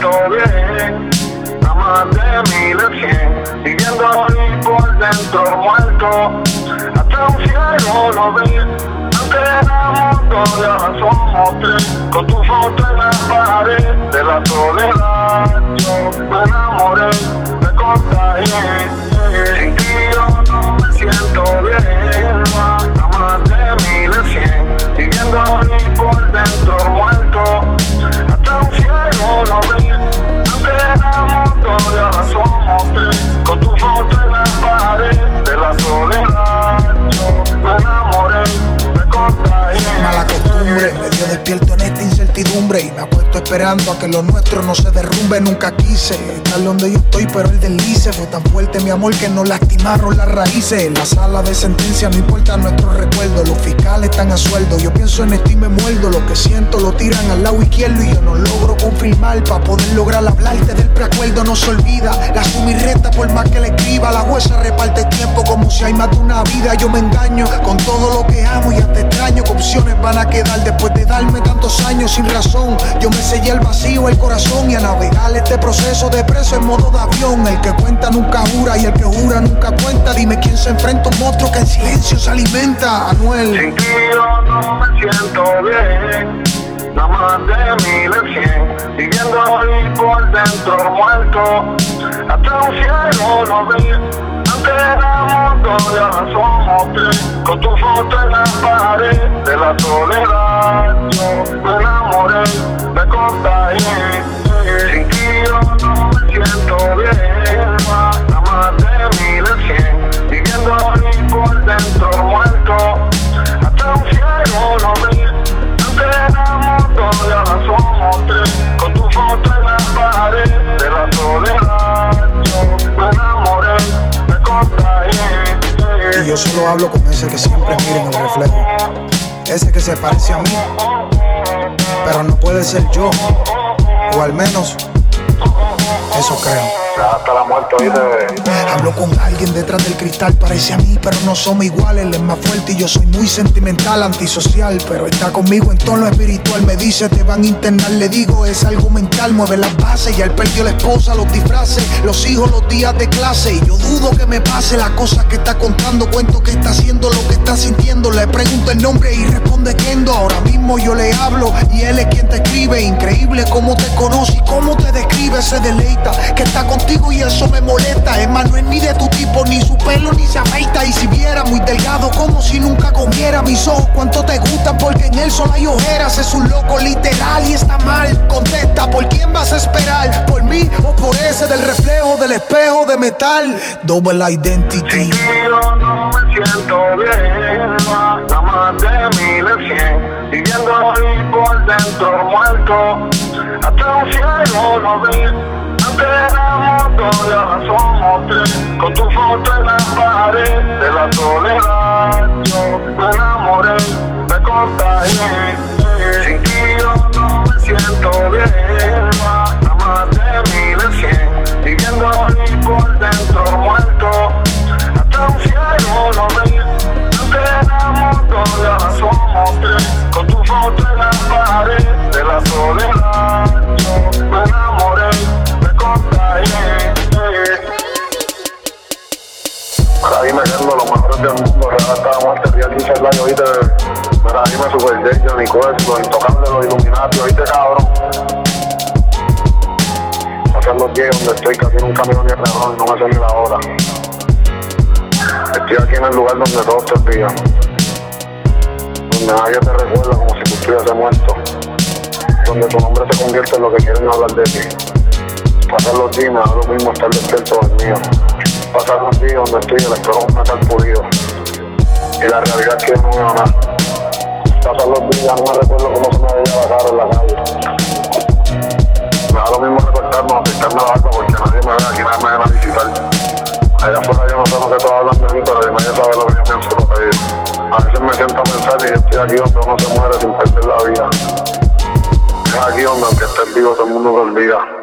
siento bien. A más de mil cien, viviendo así por dentro muerto. Hasta un cielo lo ve, aunque éramos dos, ya somos tres. Con tu foto en la pared de la soledad. 음. Despierto en esta incertidumbre y me apuesto esperando a que lo nuestro no se derrumbe. Nunca quise estar donde yo estoy, pero el deslice fue tan fuerte, mi amor, que nos lastimaron las raíces. En la sala de sentencia no importa nuestro recuerdo, los fiscales están a sueldo. Yo pienso en esto y me muerdo, lo que siento lo tiran al lado izquierdo y yo no logro confirmar para poder lograr hablarte del preacuerdo. No se olvida, la suma por más que le escriba, la jueza reparte tiempo como si hay más de una vida. Yo me engaño con todo lo que amo y hasta extraño que opciones van a quedar después de darme tantos años sin razón. Yo me sellé el vacío, el corazón y a navegar este proceso de preso en modo de avión. El que cuenta nunca jura y el que jura nunca cuenta. Dime quién se enfrenta a un monstruo que en silencio se alimenta. Anuel. Sin ti yo no me siento bien, nada más de mil de cien, viviendo ahí por dentro muerto, hasta un cielo lo vi, antes éramos dos ahora somos tres, con tu foto en la pared de la soledad, ese que siempre mira en el reflejo. Ese que se parece a mí, pero no puede ser yo. O al menos, eso creo. Hasta la muerte de... Hablo con alguien detrás del cristal, parece a mí, pero no somos iguales. Él es más fuerte y yo soy muy sentimental, antisocial, pero está conmigo en tono espiritual. Me dice, te van a internar, le digo, es algo mental. Mueve las bases y él perdió la esposa, los disfraces, los hijos, los días de clase. Y yo dudo que me pase las cosas que está contando. Cuento que está haciendo lo que está sintiendo. Le pregunto el nombre y responde Kendo. Ahora mismo yo le hablo y él es quien te escribe. Increíble cómo te conoce y cómo te describe. Se deleita que está contigo y eso me molesta. Es más, no es ni de tu tipo, ni su pelo, ni se afeita. Y si viera muy delgado, como si nunca comiera mis ojos, cuánto te gustan, porque en él solo hay ojeras. Es un loco literal y está mal. Contesta, ¿por quién vas a esperar? ¿Por mí o por ese del reflejo del espejo de metal? Double identity. De mil de cien, viviendo ahí por dentro muerto, hasta un cielo lo vi, antes éramos dos y ahora somos tres, con tu foto en la pared de la soledad, yo me enamoré, dice el año, oíste, mira, dime Super J, Johnny Quest, los Illuminati, oíste cabrón. Hacer los días donde estoy casi en un camión de y no me ni la hora. Estoy aquí en el lugar donde todos te olvidan. Donde nadie te recuerda como si tú estuvieses muerto. Donde tu nombre se convierte en lo que quieren hablar de ti. Pasar los días me da lo mismo estar despierto mío. Pasar los días donde estoy el espejo un metal pulido. Y la realidad es que no veo nada. Pasar los días no me recuerdo cómo se me veía la cara en la calle. Me da lo mismo recortarme o la barba porque nadie me ve aquí, nadie me viene a visitar. Allá afuera yo no sé lo que todos hablan de mí, pero nadie sabe lo que yo pienso lo que es. A veces me siento a pensar y estoy aquí donde uno se muere sin perder la vida. Es aquí donde aunque estés vivo todo el mundo te olvida.